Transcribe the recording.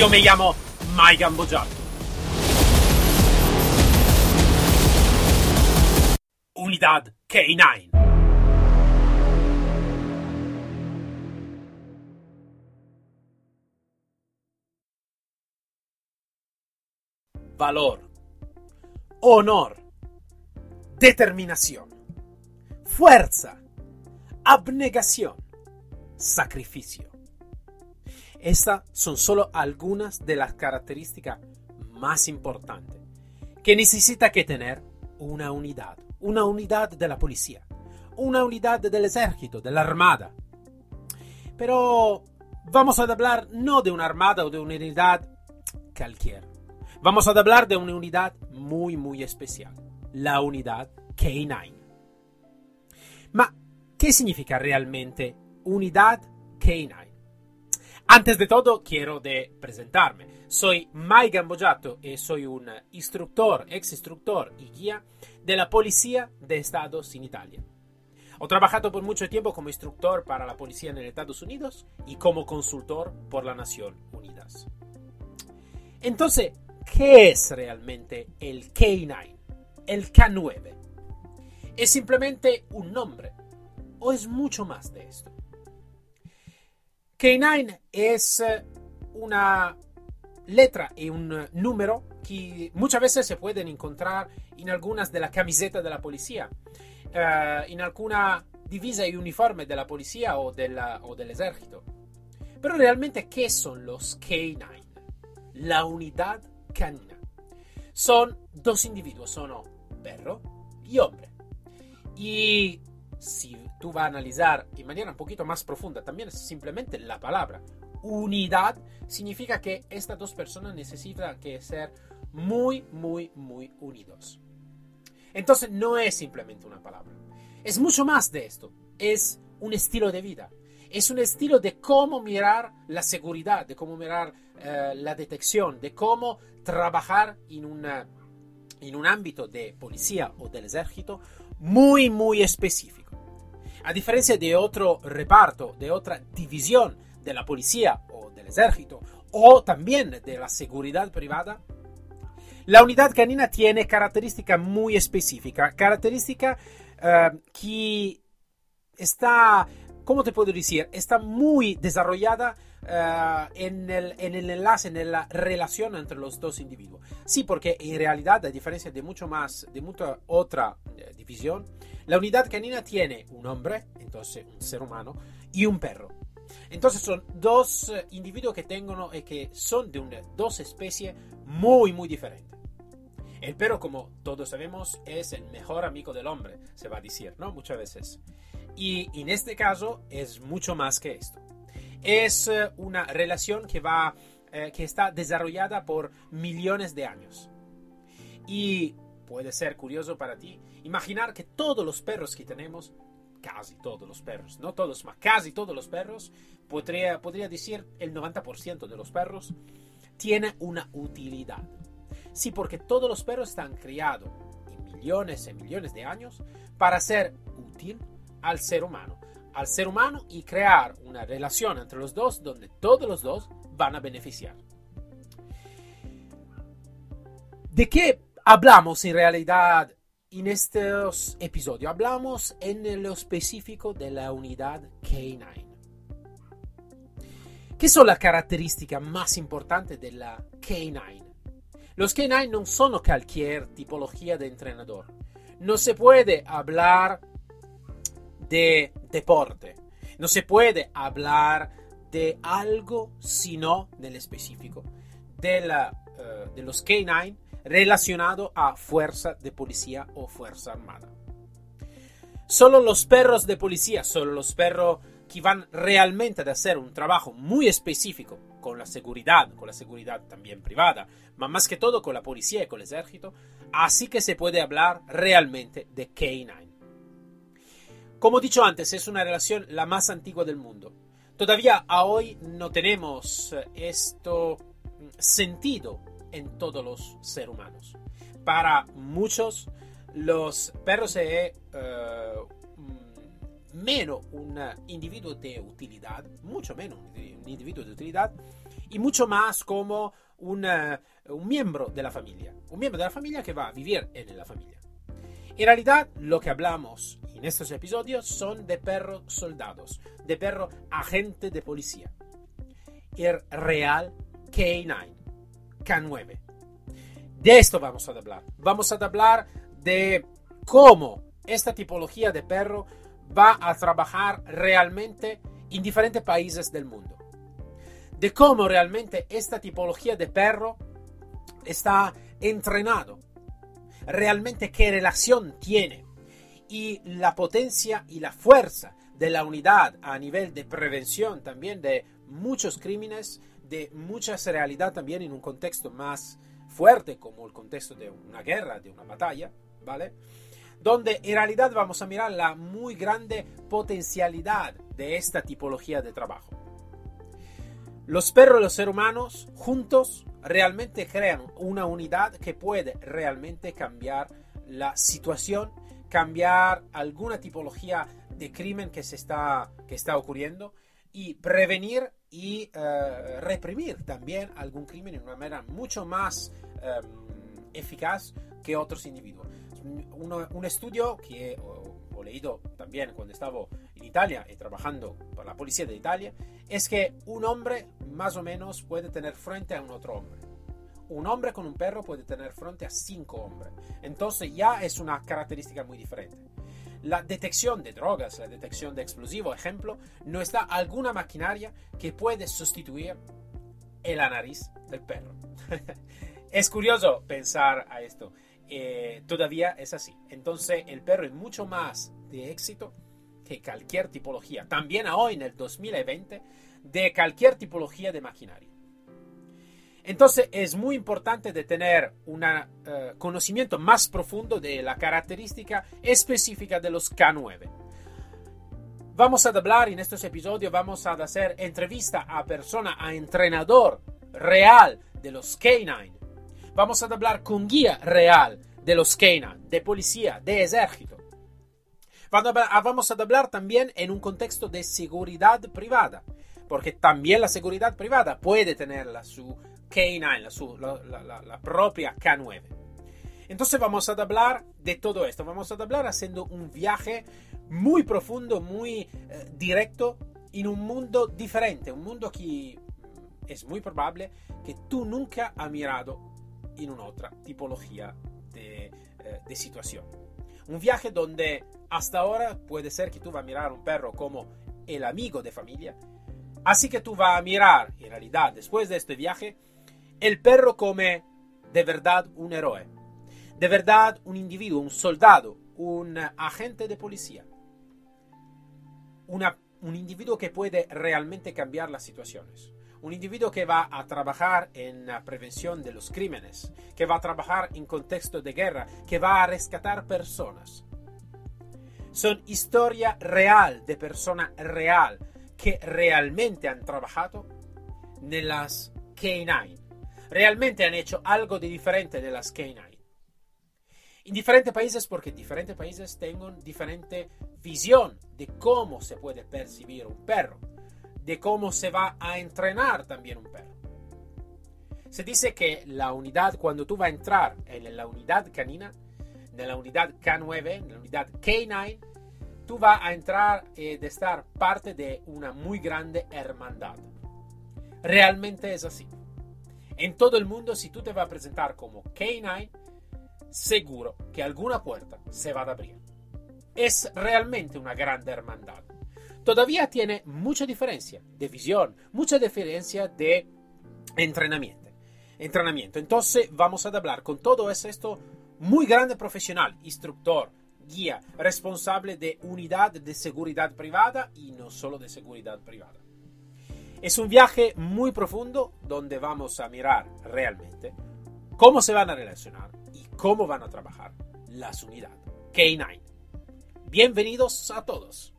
Io mi chiamo Mike Gambogiato. Unidad K9. Valor, honor, determinación, fuerza, abnegación, sacrificio. Estas son solo algunas de las características más importantes que necesita que tener una unidad, una unidad de la policía, una unidad del ejército, de la armada. Pero vamos a hablar no de una armada o de una unidad cualquiera. Vamos a hablar de una unidad muy, muy especial, la unidad K9. Ma, ¿qué significa realmente unidad K9? Antes de todo, quiero de presentarme. Soy Mike Gambojato y soy un instructor, ex instructor y guía de la Policía de Estados en Italia. He trabajado por mucho tiempo como instructor para la policía en Estados Unidos y como consultor por la Nación Unidas. Entonces, ¿qué es realmente el K9? El K9. ¿Es simplemente un nombre o es mucho más de esto? K9 es eh, una letra y un número que muchas veces se pueden encontrar en algunas de las camisetas de la policía, uh, en alguna divisa y uniforme de la policía o, de la, o del ejército. Pero realmente, ¿qué son los K9? La unidad canina. Son dos individuos, son perro y hombre. Y si tú vas a analizar de manera un poquito más profunda, también es simplemente la palabra unidad, significa que estas dos personas necesitan que ser muy, muy, muy unidos. Entonces no es simplemente una palabra, es mucho más de esto, es un estilo de vida, es un estilo de cómo mirar la seguridad, de cómo mirar eh, la detección, de cómo trabajar en, una, en un ámbito de policía o del ejército muy, muy específico. A diferencia de otro reparto, de otra división de la policía o del ejército, o también de la seguridad privada, la unidad canina tiene características muy específicas, características uh, que está, ¿cómo te puedo decir? Está muy desarrollada uh, en, el, en, el, enlace, en la relación entre los dos individuos. Sí, porque en realidad, a diferencia de mucho más, de mucha otra uh, división, la unidad canina tiene un hombre, entonces un ser humano, y un perro. Entonces son dos eh, individuos que tengo y que son de una, dos especies muy, muy diferentes. El perro, como todos sabemos, es el mejor amigo del hombre, se va a decir, ¿no? Muchas veces. Y en este caso es mucho más que esto. Es eh, una relación que va, eh, que está desarrollada por millones de años. Y puede ser curioso para ti imaginar que todos los perros que tenemos, casi todos los perros, no todos, mas casi todos los perros, podría, podría decir el 90% de los perros, tiene una utilidad. Sí, porque todos los perros están criados en millones y millones de años para ser útil al ser humano. Al ser humano y crear una relación entre los dos donde todos los dos van a beneficiar. ¿De qué hablamos en realidad en estos episodios? Hablamos en lo específico de la unidad K9. ¿Qué son las características más importantes de la K9? Los K9 no son cualquier tipología de entrenador. No se puede hablar de deporte. No se puede hablar de algo sino del específico. De, la, uh, de los K9 relacionado a fuerza de policía o fuerza armada. Solo los perros de policía, solo los perros que van realmente a hacer un trabajo muy específico con la seguridad, con la seguridad también privada, más que todo con la policía y con el ejército, así que se puede hablar realmente de K9. Como dicho antes, es una relación la más antigua del mundo. Todavía a hoy no tenemos eh, esto mm, sentido en todos los seres humanos. Para muchos, los perros se, uh, menos un individuo de utilidad, mucho menos un individuo de utilidad, y mucho más como un miembro de la familia, un miembro de la familia que va a vivir en la familia. En realidad, lo que hablamos en estos episodios son de perros soldados, de perro agente de policía. El Real K9, K9. De esto vamos a hablar. Vamos a hablar de cómo esta tipología de perro va a trabajar realmente en diferentes países del mundo. De cómo realmente esta tipología de perro está entrenado realmente qué relación tiene y la potencia y la fuerza de la unidad a nivel de prevención también de muchos crímenes, de muchas realidades también en un contexto más fuerte como el contexto de una guerra, de una batalla, ¿vale? Donde en realidad vamos a mirar la muy grande potencialidad de esta tipología de trabajo. Los perros y los seres humanos juntos realmente crean una unidad que puede realmente cambiar la situación, cambiar alguna tipología de crimen que se está, que está ocurriendo y prevenir y eh, reprimir también algún crimen de una manera mucho más em, eficaz que otros individuos. Un estudio que he leído también cuando estaba en Italia y trabajando para la policía de Italia es que un hombre más o menos puede tener frente a un otro hombre. Un hombre con un perro puede tener frente a cinco hombres. Entonces ya es una característica muy diferente. La detección de drogas, la detección de explosivos, ejemplo, no está alguna maquinaria que puede sustituir la nariz del perro. es curioso pensar a esto. Eh, todavía es así. Entonces el perro es mucho más de éxito que cualquier tipología, también hoy en el 2020, de cualquier tipología de maquinaria. Entonces es muy importante de tener un eh, conocimiento más profundo de la característica específica de los K9. Vamos a hablar en estos episodios, vamos a hacer entrevista a persona, a entrenador real de los K9. Vamos a hablar con guía real de los K9, de policía, de ejército. Ah, vamos a hablar también en un contexto de seguridad privada, porque también la seguridad privada puede tener la su K9, la, la, propia K9. Entonces vamos a hablar de todo esto, vamos a hablar haciendo un viaje muy profundo, muy eh, directo en un mundo diferente, un mundo que es muy probable que tú nunca has mirado en una otra tipología de, eh, de situación. Un viaje donde hasta ahora puede ser que tú vas a mirar a un perro como el amigo de familia. Así que tú vas a mirar, en realidad, después de este viaje, el perro como de verdad un héroe. De verdad un individuo, un soldado, un agente de policía. un individuo que puede realmente cambiar las situaciones un individuo que va a trabajar en la prevención de los crímenes, que va a trabajar en contexto de guerra, que va a rescatar personas. Son historia real de persona real que realmente han trabajado en las K9. Realmente han hecho algo de diferente de las K9. En diferentes países, porque diferentes países tienen diferente visión de cómo se puede percibir un perro de cómo se va a entrenar también un perro. Se dice que la unidad, cuando tú vas a entrar en la unidad canina, en la unidad K9, en la unidad K9, tú vas a entrar y de estar parte de una muy grande hermandad. Realmente es así. En todo el mundo, si tú te vas a presentar como K9, seguro que alguna puerta se va a abrir. Es realmente una grande hermandad todavía tiene mucha diferencia de visión, mucha diferencia de entrenamiento. entrenamiento. Entonces vamos a hablar con todo esto muy grande profesional, instructor, guía, responsable de unidad de seguridad privada y no solo de seguridad privada. Es un viaje muy profundo donde vamos a mirar realmente cómo se van a relacionar y cómo van a trabajar las unidades K9. Bienvenidos a todos.